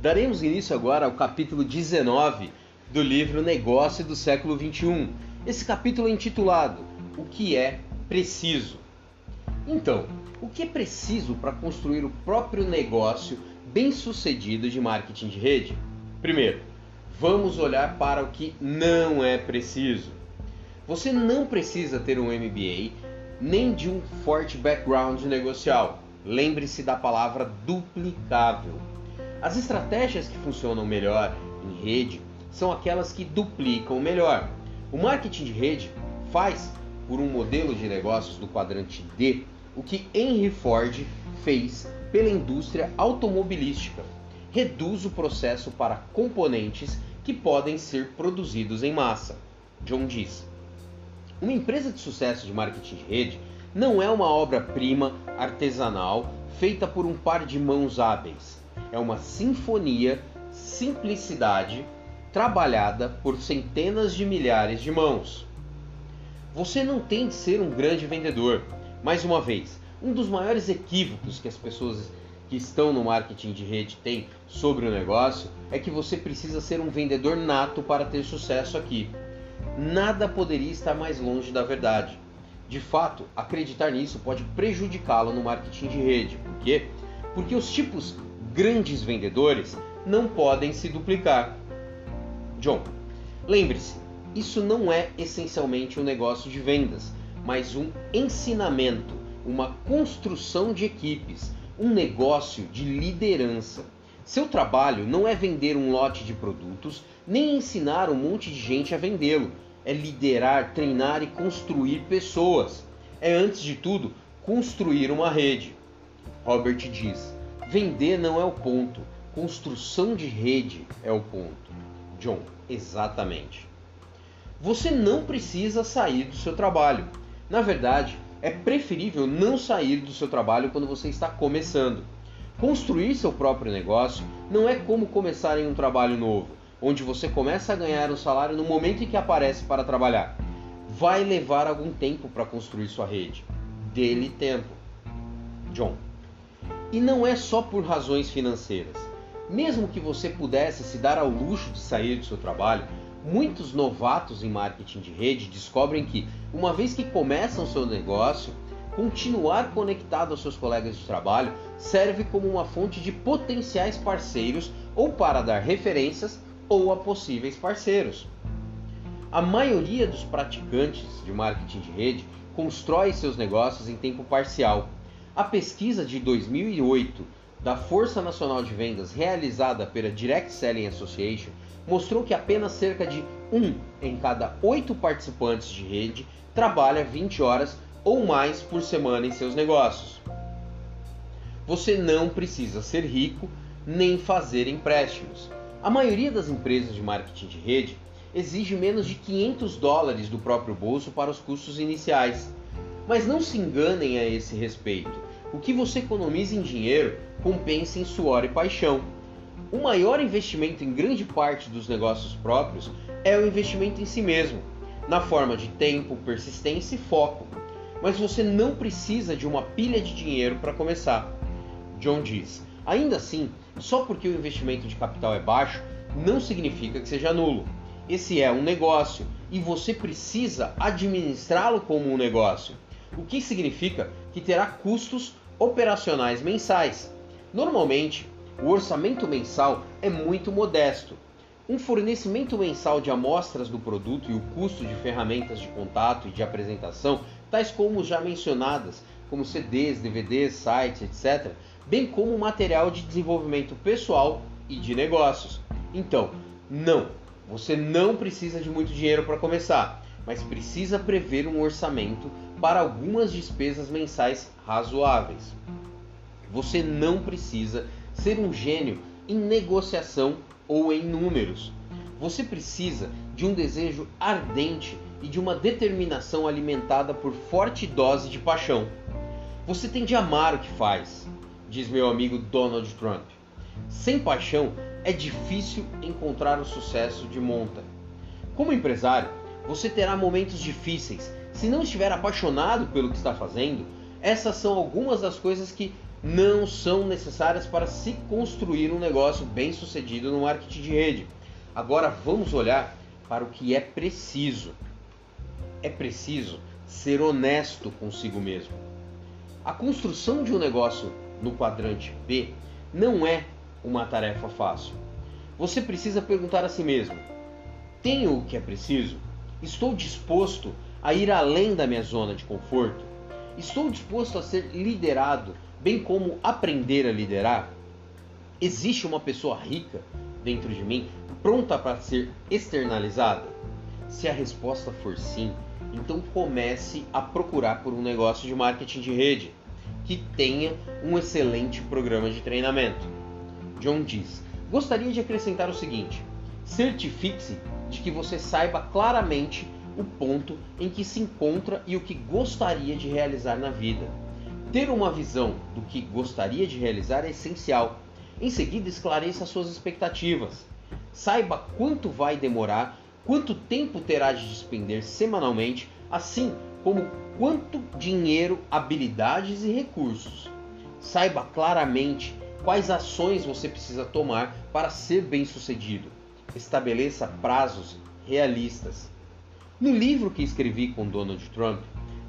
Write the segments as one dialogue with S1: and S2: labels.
S1: Daremos início agora ao capítulo 19 do livro Negócio do século 21. Esse capítulo é intitulado O que é preciso? Então, o que é preciso para construir o próprio negócio bem-sucedido de marketing de rede? Primeiro, vamos olhar para o que não é preciso. Você não precisa ter um MBA nem de um forte background negocial. Lembre-se da palavra duplicável. As estratégias que funcionam melhor em rede são aquelas que duplicam melhor. O marketing de rede faz, por um modelo de negócios do quadrante D, o que Henry Ford fez pela indústria automobilística. Reduz o processo para componentes que podem ser produzidos em massa. John diz: Uma empresa de sucesso de marketing de rede não é uma obra-prima artesanal feita por um par de mãos hábeis é uma sinfonia, simplicidade, trabalhada por centenas de milhares de mãos. Você não tem de ser um grande vendedor. Mais uma vez, um dos maiores equívocos que as pessoas que estão no marketing de rede têm sobre o negócio é que você precisa ser um vendedor nato para ter sucesso aqui. Nada poderia estar mais longe da verdade. De fato, acreditar nisso pode prejudicá-lo no marketing de rede. Por quê? Porque os tipos grandes vendedores não podem se duplicar. John, lembre-se, isso não é essencialmente um negócio de vendas, mas um ensinamento, uma construção de equipes, um negócio de liderança. Seu trabalho não é vender um lote de produtos, nem ensinar um monte de gente a vendê-lo. É liderar, treinar e construir pessoas. É, antes de tudo, construir uma rede. Robert diz: Vender não é o ponto, construção de rede é o ponto. John, exatamente. Você não precisa sair do seu trabalho. Na verdade, é preferível não sair do seu trabalho quando você está começando. Construir seu próprio negócio não é como começar em um trabalho novo, onde você começa a ganhar um salário no momento em que aparece para trabalhar. Vai levar algum tempo para construir sua rede. Dê-lhe tempo. John. E não é só por razões financeiras. Mesmo que você pudesse se dar ao luxo de sair do seu trabalho, muitos novatos em marketing de rede descobrem que, uma vez que começam seu negócio, continuar conectado aos seus colegas de trabalho serve como uma fonte de potenciais parceiros ou para dar referências ou a possíveis parceiros. A maioria dos praticantes de marketing de rede constrói seus negócios em tempo parcial a pesquisa de 2008 da Força Nacional de Vendas realizada pela Direct Selling Association mostrou que apenas cerca de um em cada oito participantes de rede trabalha 20 horas ou mais por semana em seus negócios. Você não precisa ser rico nem fazer empréstimos. A maioria das empresas de marketing de rede exige menos de 500 dólares do próprio bolso para os custos iniciais. Mas não se enganem a esse respeito. O que você economiza em dinheiro compensa em suor e paixão. O maior investimento em grande parte dos negócios próprios é o investimento em si mesmo, na forma de tempo, persistência e foco. Mas você não precisa de uma pilha de dinheiro para começar. John diz: ainda assim, só porque o investimento de capital é baixo, não significa que seja nulo. Esse é um negócio e você precisa administrá-lo como um negócio o que significa que terá custos operacionais mensais. Normalmente, o orçamento mensal é muito modesto. Um fornecimento mensal de amostras do produto e o custo de ferramentas de contato e de apresentação, tais como já mencionadas, como CDs, DVDs, sites, etc., bem como material de desenvolvimento pessoal e de negócios. Então, não, você não precisa de muito dinheiro para começar, mas precisa prever um orçamento para algumas despesas mensais razoáveis. Você não precisa ser um gênio em negociação ou em números. Você precisa de um desejo ardente e de uma determinação alimentada por forte dose de paixão. Você tem de amar o que faz, diz meu amigo Donald Trump. Sem paixão é difícil encontrar o sucesso de monta. Como empresário, você terá momentos difíceis se não estiver apaixonado pelo que está fazendo, essas são algumas das coisas que não são necessárias para se construir um negócio bem sucedido no marketing de rede. Agora vamos olhar para o que é preciso. É preciso ser honesto consigo mesmo. A construção de um negócio no quadrante B não é uma tarefa fácil. Você precisa perguntar a si mesmo: tenho o que é preciso? Estou disposto a ir além da minha zona de conforto? Estou disposto a ser liderado, bem como aprender a liderar? Existe uma pessoa rica dentro de mim, pronta para ser externalizada? Se a resposta for sim, então comece a procurar por um negócio de marketing de rede que tenha um excelente programa de treinamento. John diz: Gostaria de acrescentar o seguinte: certifique-se de que você saiba claramente o ponto em que se encontra e o que gostaria de realizar na vida. Ter uma visão do que gostaria de realizar é essencial. Em seguida, esclareça suas expectativas. Saiba quanto vai demorar, quanto tempo terá de despender semanalmente, assim como quanto dinheiro, habilidades e recursos. Saiba claramente quais ações você precisa tomar para ser bem-sucedido. Estabeleça prazos realistas. No livro que escrevi com Donald Trump,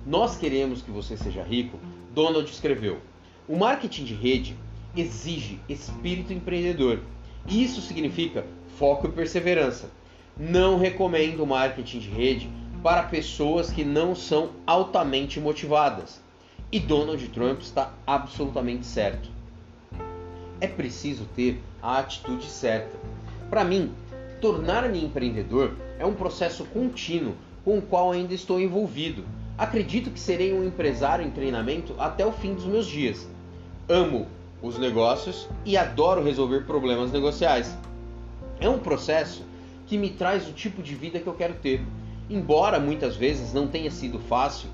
S1: Nós Queremos que Você Seja Rico, Donald escreveu: O marketing de rede exige espírito empreendedor. Isso significa foco e perseverança. Não recomendo marketing de rede para pessoas que não são altamente motivadas. E Donald Trump está absolutamente certo. É preciso ter a atitude certa. Para mim, tornar-me empreendedor é um processo contínuo com o qual ainda estou envolvido. Acredito que serei um empresário em treinamento até o fim dos meus dias. Amo os negócios e adoro resolver problemas negociais. É um processo que me traz o tipo de vida que eu quero ter. Embora muitas vezes não tenha sido fácil,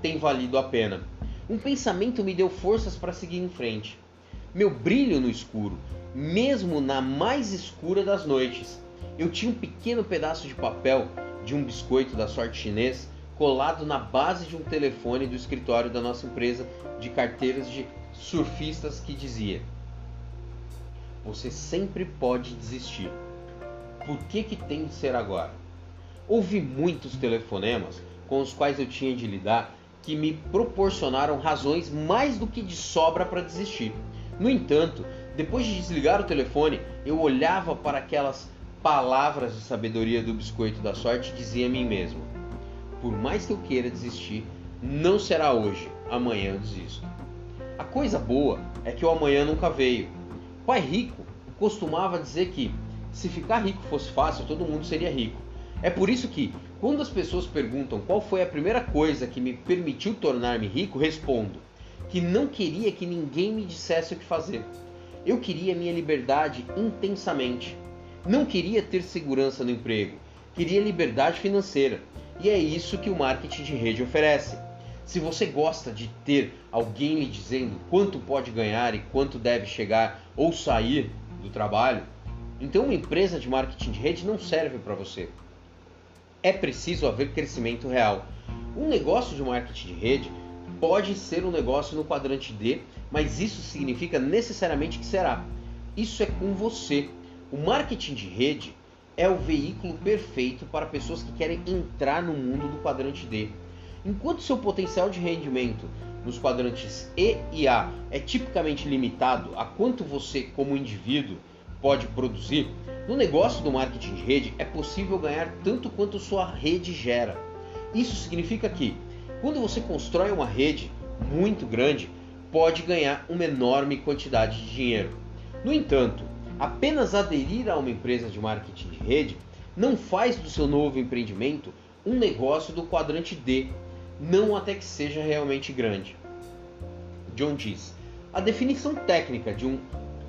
S1: tem valido a pena. Um pensamento me deu forças para seguir em frente. Meu brilho no escuro, mesmo na mais escura das noites, eu tinha um pequeno pedaço de papel de um biscoito da sorte chinês colado na base de um telefone do escritório da nossa empresa de carteiras de surfistas que dizia: Você sempre pode desistir. Por que, que tem de ser agora? Houve muitos telefonemas com os quais eu tinha de lidar que me proporcionaram razões mais do que de sobra para desistir. No entanto, depois de desligar o telefone, eu olhava para aquelas palavras de sabedoria do biscoito da sorte dizia a mim mesmo: Por mais que eu queira desistir, não será hoje, amanhã eu desisto. A coisa boa é que o amanhã nunca veio. Pai rico costumava dizer que se ficar rico fosse fácil, todo mundo seria rico. É por isso que, quando as pessoas perguntam qual foi a primeira coisa que me permitiu tornar-me rico, respondo que não queria que ninguém me dissesse o que fazer. Eu queria minha liberdade intensamente não queria ter segurança no emprego, queria liberdade financeira. E é isso que o marketing de rede oferece. Se você gosta de ter alguém lhe dizendo quanto pode ganhar e quanto deve chegar ou sair do trabalho, então uma empresa de marketing de rede não serve para você. É preciso haver crescimento real. Um negócio de marketing de rede pode ser um negócio no quadrante D, mas isso significa necessariamente que será. Isso é com você. O marketing de rede é o veículo perfeito para pessoas que querem entrar no mundo do quadrante D. Enquanto seu potencial de rendimento nos quadrantes E e A é tipicamente limitado a quanto você, como indivíduo, pode produzir, no negócio do marketing de rede é possível ganhar tanto quanto sua rede gera. Isso significa que, quando você constrói uma rede muito grande, pode ganhar uma enorme quantidade de dinheiro. No entanto, Apenas aderir a uma empresa de marketing de rede não faz do seu novo empreendimento um negócio do quadrante D, não até que seja realmente grande. John diz: a definição técnica de um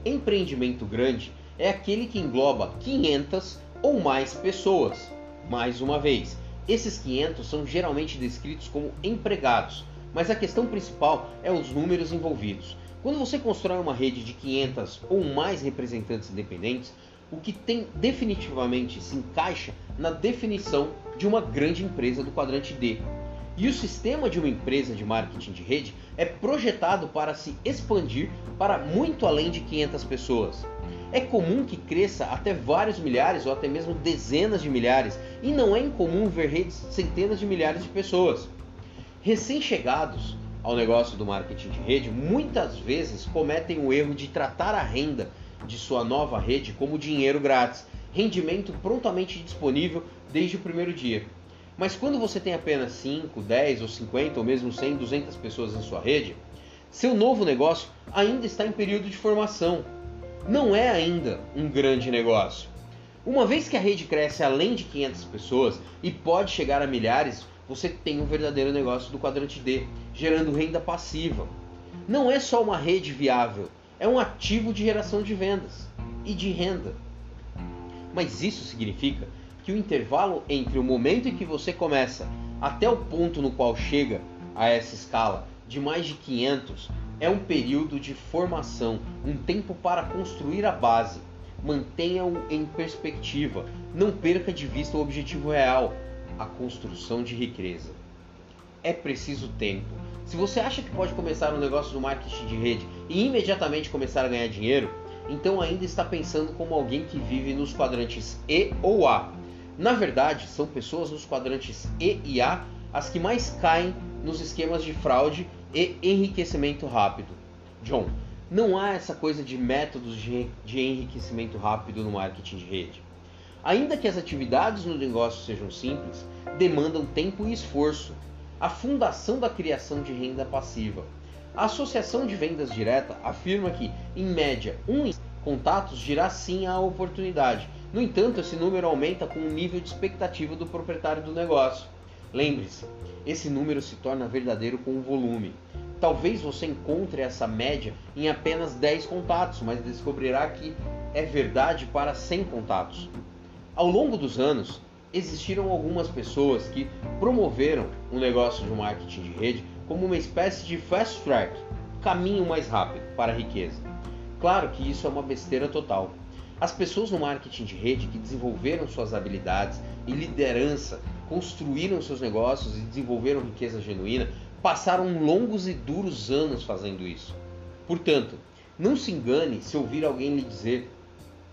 S1: empreendimento grande é aquele que engloba 500 ou mais pessoas. Mais uma vez, esses 500 são geralmente descritos como empregados, mas a questão principal é os números envolvidos. Quando você constrói uma rede de 500 ou mais representantes independentes, o que tem definitivamente se encaixa na definição de uma grande empresa do quadrante D. E o sistema de uma empresa de marketing de rede é projetado para se expandir para muito além de 500 pessoas. É comum que cresça até vários milhares ou até mesmo dezenas de milhares, e não é incomum ver redes de centenas de milhares de pessoas. Recém-chegados ao negócio do marketing de rede, muitas vezes cometem o erro de tratar a renda de sua nova rede como dinheiro grátis, rendimento prontamente disponível desde o primeiro dia. Mas quando você tem apenas 5, 10 ou 50 ou mesmo 100, 200 pessoas em sua rede, seu novo negócio ainda está em período de formação. Não é ainda um grande negócio. Uma vez que a rede cresce além de 500 pessoas e pode chegar a milhares, você tem um verdadeiro negócio do quadrante D, gerando renda passiva. Não é só uma rede viável, é um ativo de geração de vendas e de renda. Mas isso significa que o intervalo entre o momento em que você começa até o ponto no qual chega a essa escala de mais de 500 é um período de formação, um tempo para construir a base. Mantenha-o em perspectiva, não perca de vista o objetivo real, a construção de riqueza. É preciso tempo. Se você acha que pode começar um negócio no marketing de rede e imediatamente começar a ganhar dinheiro, então ainda está pensando como alguém que vive nos quadrantes E ou A. Na verdade, são pessoas nos quadrantes E e A as que mais caem nos esquemas de fraude e enriquecimento rápido. John, não há essa coisa de métodos de, enriquecimento rápido no marketing de rede. Ainda que as atividades no negócio sejam simples, demandam tempo e esforço. A fundação da criação de renda passiva. A Associação de Vendas Direta afirma que, em média, um em contatos dirá sim à oportunidade. No entanto, esse número aumenta com o nível de expectativa do proprietário do negócio. Lembre-se, esse número se torna verdadeiro com o volume. Talvez você encontre essa média em apenas 10 contatos, mas descobrirá que é verdade para 100 contatos. Ao longo dos anos, existiram algumas pessoas que promoveram o um negócio de marketing de rede como uma espécie de fast track, caminho mais rápido para a riqueza. Claro que isso é uma besteira total. As pessoas no marketing de rede que desenvolveram suas habilidades e liderança, construíram seus negócios e desenvolveram riqueza genuína, passaram longos e duros anos fazendo isso. Portanto, não se engane se ouvir alguém lhe dizer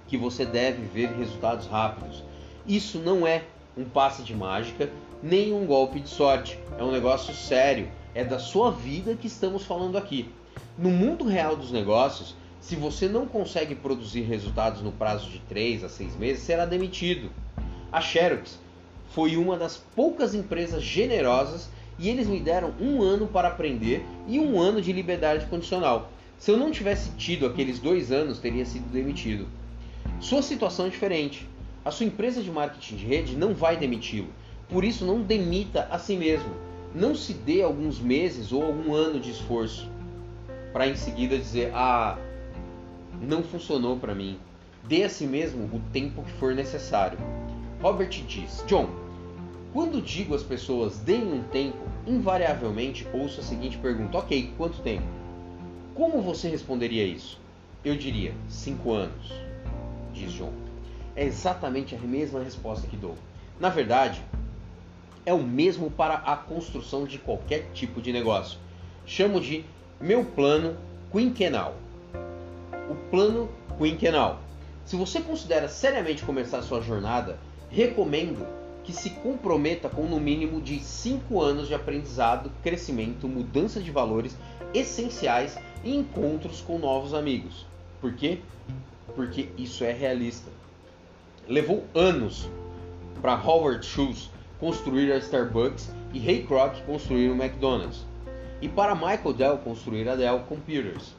S1: que você deve ver resultados rápidos. Isso não é um passe de mágica nem um golpe de sorte. É um negócio sério. É da sua vida que estamos falando aqui. No mundo real dos negócios, se você não consegue produzir resultados no prazo de 3 a 6 meses, será demitido. A Xerox foi uma das poucas empresas generosas e eles me deram um ano para aprender e um ano de liberdade condicional. Se eu não tivesse tido aqueles dois anos, teria sido demitido. Sua situação é diferente. A sua empresa de marketing de rede não vai demiti-lo. Por isso, não demita a si mesmo. Não se dê alguns meses ou algum ano de esforço para em seguida dizer: Ah, não funcionou para mim. Dê a si mesmo o tempo que for necessário. Robert diz: John, quando digo às pessoas deem um tempo, invariavelmente ouço a seguinte pergunta: Ok, quanto tempo? Como você responderia isso? Eu diria: cinco anos, diz John. É exatamente a mesma resposta que dou. Na verdade, é o mesmo para a construção de qualquer tipo de negócio. Chamo de meu plano quinquenal o plano quinquenal. Se você considera seriamente começar sua jornada, recomendo que se comprometa com no mínimo de 5 anos de aprendizado, crescimento, mudança de valores essenciais e encontros com novos amigos. Por quê? Porque isso é realista. Levou anos para Howard Schultz construir a Starbucks e Ray Kroc construir o McDonald's. E para Michael Dell construir a Dell Computers.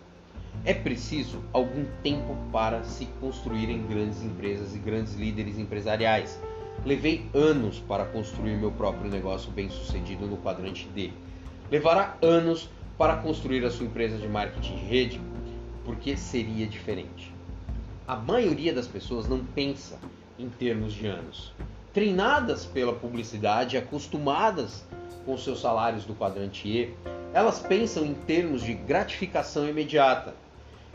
S1: É preciso algum tempo para se construírem grandes empresas e grandes líderes empresariais. Levei anos para construir meu próprio negócio bem sucedido no quadrante D. Levará anos para construir a sua empresa de marketing de rede, porque seria diferente. A maioria das pessoas não pensa em termos de anos. Treinadas pela publicidade, acostumadas com seus salários do quadrante E, elas pensam em termos de gratificação imediata.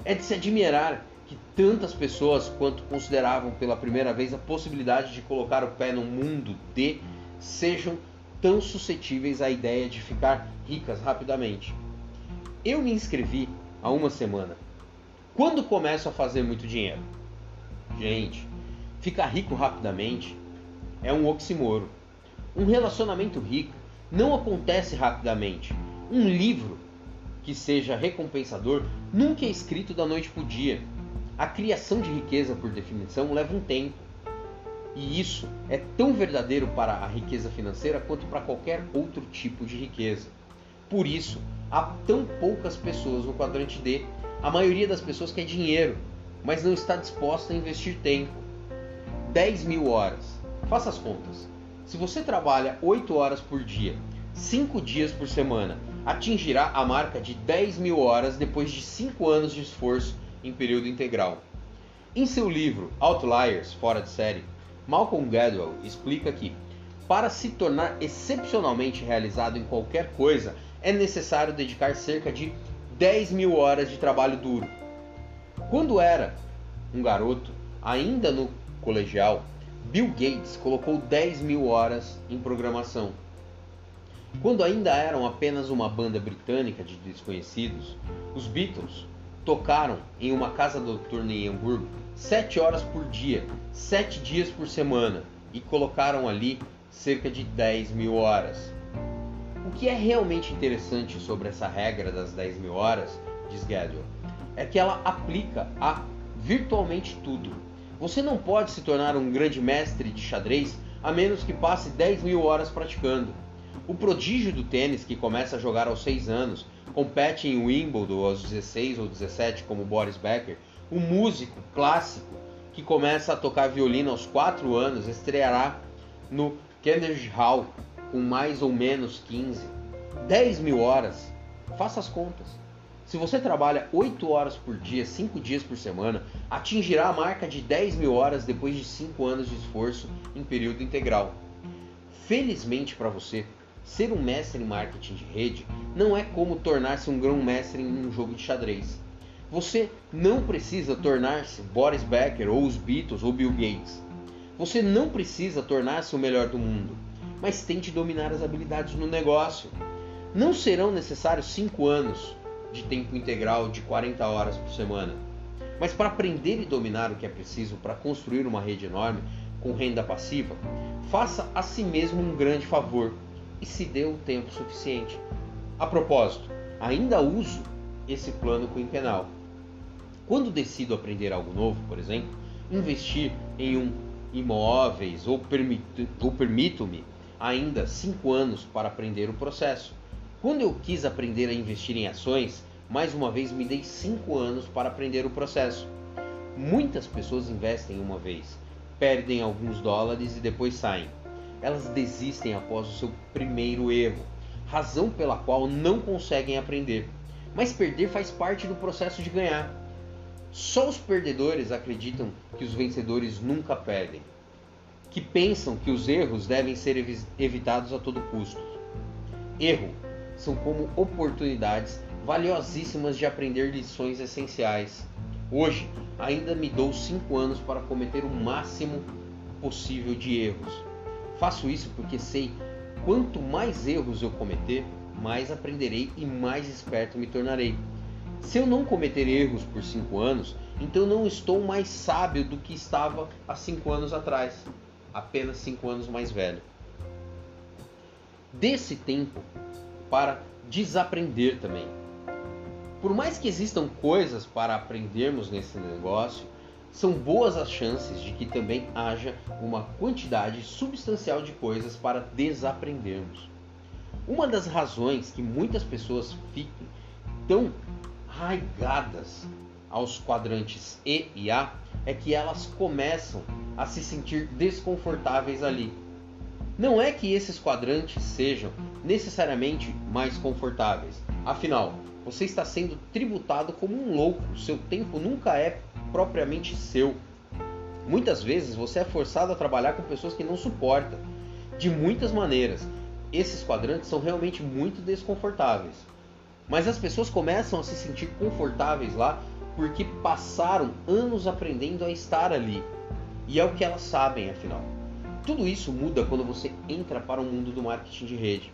S1: É de se admirar que tantas pessoas quanto consideravam pela primeira vez a possibilidade de colocar o pé no mundo D sejam tão suscetíveis à ideia de ficar ricas rapidamente. Eu me inscrevi há uma semana. Quando começo a fazer muito dinheiro? Gente, ficar rico rapidamente é um oximoro. Um relacionamento rico não acontece rapidamente. Um livro que seja recompensador nunca é escrito da noite para o dia. A criação de riqueza, por definição, leva um tempo. E isso é tão verdadeiro para a riqueza financeira quanto para qualquer outro tipo de riqueza. Por isso, há tão poucas pessoas no quadrante D. A maioria das pessoas quer dinheiro, mas não está disposta a investir tempo. 10 mil horas. Faça as contas. Se você trabalha 8 horas por dia, 5 dias por semana, atingirá a marca de 10 mil horas depois de 5 anos de esforço em período integral. Em seu livro Outliers, Fora de Série, Malcolm Gladwell explica que, para se tornar excepcionalmente realizado em qualquer coisa, é necessário dedicar cerca de 10 mil horas de trabalho duro. Quando era um garoto, ainda no colegial, Bill Gates colocou 10 mil horas em programação. Quando ainda eram apenas uma banda britânica de desconhecidos, os Beatles tocaram em uma casa noturna em Hamburgo 7 horas por dia, 7 dias por semana e colocaram ali cerca de 10 mil horas. O que é realmente interessante sobre essa regra das 10 mil horas, diz Gadwell, é que ela aplica a virtualmente tudo você não pode se tornar um grande mestre de xadrez a menos que passe 10 mil horas praticando. O prodígio do tênis, que começa a jogar aos 6 anos, compete em Wimbledon aos 16 ou 17, como Boris Becker. O músico clássico, que começa a tocar violino aos 4 anos, estreará no Carnegie Hall com mais ou menos 15. 10 mil horas. Faça as contas. Se você trabalha 8 horas por dia, 5 dias por semana, atingirá a marca de 10 mil horas depois de 5 anos de esforço em período integral. Felizmente para você, ser um mestre em marketing de rede não é como tornar-se um grão-mestre em um jogo de xadrez. Você não precisa tornar-se Boris Becker ou os Beatles ou Bill Gates. Você não precisa tornar-se o melhor do mundo, mas tente dominar as habilidades no negócio. Não serão necessários 5 anos, de tempo integral de 40 horas por semana. Mas para aprender e dominar o que é preciso para construir uma rede enorme com renda passiva, faça a si mesmo um grande favor e se dê o tempo suficiente. A propósito, ainda uso esse plano quinquenal. Quando decido aprender algo novo, por exemplo, investir em um imóveis ou permito-me ainda 5 anos para aprender o processo. Quando eu quis aprender a investir em ações, mais uma vez me dei 5 anos para aprender o processo. Muitas pessoas investem uma vez, perdem alguns dólares e depois saem. Elas desistem após o seu primeiro erro, razão pela qual não conseguem aprender. Mas perder faz parte do processo de ganhar. Só os perdedores acreditam que os vencedores nunca perdem, que pensam que os erros devem ser evitados a todo custo. Erro são como oportunidades valiosíssimas de aprender lições essenciais. Hoje, ainda me dou 5 anos para cometer o máximo possível de erros. Faço isso porque sei quanto mais erros eu cometer, mais aprenderei e mais esperto me tornarei. Se eu não cometer erros por 5 anos, então não estou mais sábio do que estava há 5 anos atrás, apenas 5 anos mais velho. Desse tempo para desaprender também. Por mais que existam coisas para aprendermos nesse negócio, são boas as chances de que também haja uma quantidade substancial de coisas para desaprendermos. Uma das razões que muitas pessoas fiquem tão arraigadas aos quadrantes E e A é que elas começam a se sentir desconfortáveis ali não é que esses quadrantes sejam necessariamente mais confortáveis. Afinal, você está sendo tributado como um louco. Seu tempo nunca é propriamente seu. Muitas vezes você é forçado a trabalhar com pessoas que não suporta. De muitas maneiras, esses quadrantes são realmente muito desconfortáveis. Mas as pessoas começam a se sentir confortáveis lá porque passaram anos aprendendo a estar ali. E é o que elas sabem, afinal. Tudo isso muda quando você entra para o mundo do marketing de rede.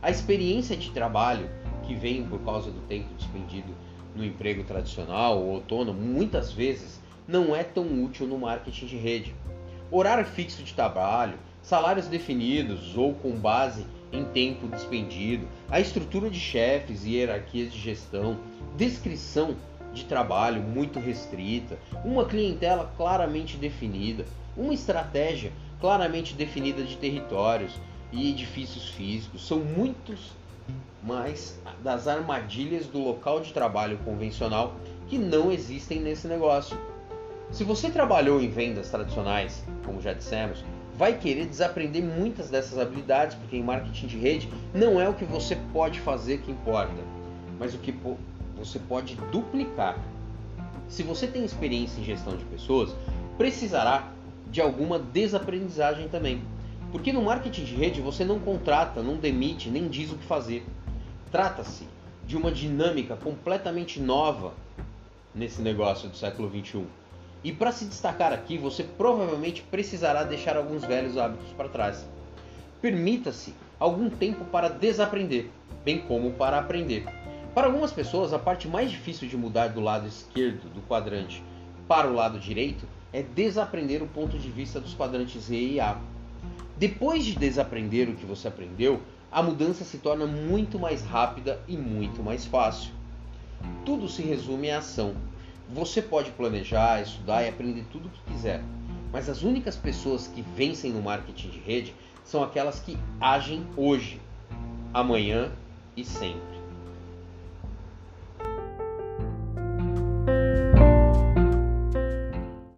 S1: A experiência de trabalho que vem por causa do tempo despendido no emprego tradicional ou autônomo, muitas vezes não é tão útil no marketing de rede. Horário fixo de trabalho, salários definidos ou com base em tempo despendido, a estrutura de chefes e hierarquias de gestão, descrição de trabalho muito restrita, uma clientela claramente definida, uma estratégia claramente definida de territórios e edifícios físicos são muitos mais das armadilhas do local de trabalho convencional que não existem nesse negócio. Se você trabalhou em vendas tradicionais, como já dissemos, vai querer desaprender muitas dessas habilidades, porque em marketing de rede não é o que você pode fazer que importa, mas o que você pode duplicar. Se você tem experiência em gestão de pessoas, precisará de alguma desaprendizagem também. Porque no marketing de rede você não contrata, não demite, nem diz o que fazer. Trata-se de uma dinâmica completamente nova nesse negócio do século 21. E para se destacar aqui, você provavelmente precisará deixar alguns velhos hábitos para trás. Permita-se algum tempo para desaprender, bem como para aprender. Para algumas pessoas, a parte mais difícil de mudar do lado esquerdo do quadrante para o lado direito é desaprender o ponto de vista dos quadrantes E e A. Depois de desaprender o que você aprendeu, a mudança se torna muito mais rápida e muito mais fácil. Tudo se resume à ação. Você pode planejar, estudar e aprender tudo o que quiser, mas as únicas pessoas que vencem no marketing de rede são aquelas que agem hoje, amanhã e sempre.